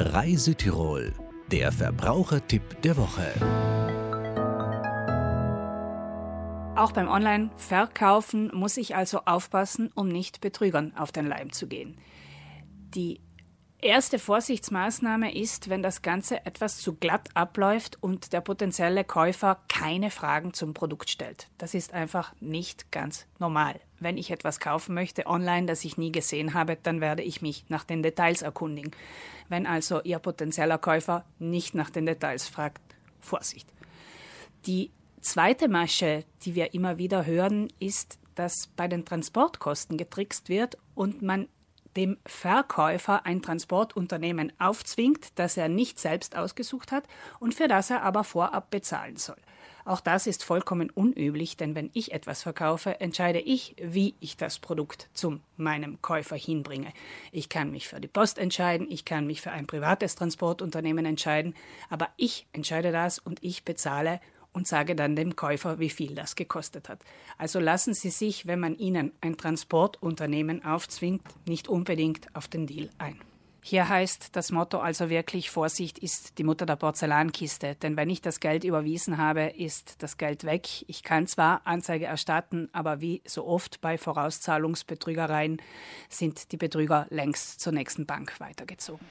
Reise der Verbrauchertipp der Woche. Auch beim Online-Verkaufen muss ich also aufpassen, um nicht Betrügern auf den Leim zu gehen. Die erste Vorsichtsmaßnahme ist, wenn das Ganze etwas zu glatt abläuft und der potenzielle Käufer keine Fragen zum Produkt stellt. Das ist einfach nicht ganz normal. Wenn ich etwas kaufen möchte online, das ich nie gesehen habe, dann werde ich mich nach den Details erkundigen. Wenn also Ihr potenzieller Käufer nicht nach den Details fragt, Vorsicht. Die zweite Masche, die wir immer wieder hören, ist, dass bei den Transportkosten getrickst wird und man dem Verkäufer ein Transportunternehmen aufzwingt, das er nicht selbst ausgesucht hat und für das er aber vorab bezahlen soll. Auch das ist vollkommen unüblich, denn wenn ich etwas verkaufe, entscheide ich, wie ich das Produkt zu meinem Käufer hinbringe. Ich kann mich für die Post entscheiden, ich kann mich für ein privates Transportunternehmen entscheiden, aber ich entscheide das und ich bezahle und sage dann dem Käufer, wie viel das gekostet hat. Also lassen Sie sich, wenn man Ihnen ein Transportunternehmen aufzwingt, nicht unbedingt auf den Deal ein. Hier heißt das Motto also wirklich, Vorsicht ist die Mutter der Porzellankiste, denn wenn ich das Geld überwiesen habe, ist das Geld weg. Ich kann zwar Anzeige erstatten, aber wie so oft bei Vorauszahlungsbetrügereien sind die Betrüger längst zur nächsten Bank weitergezogen.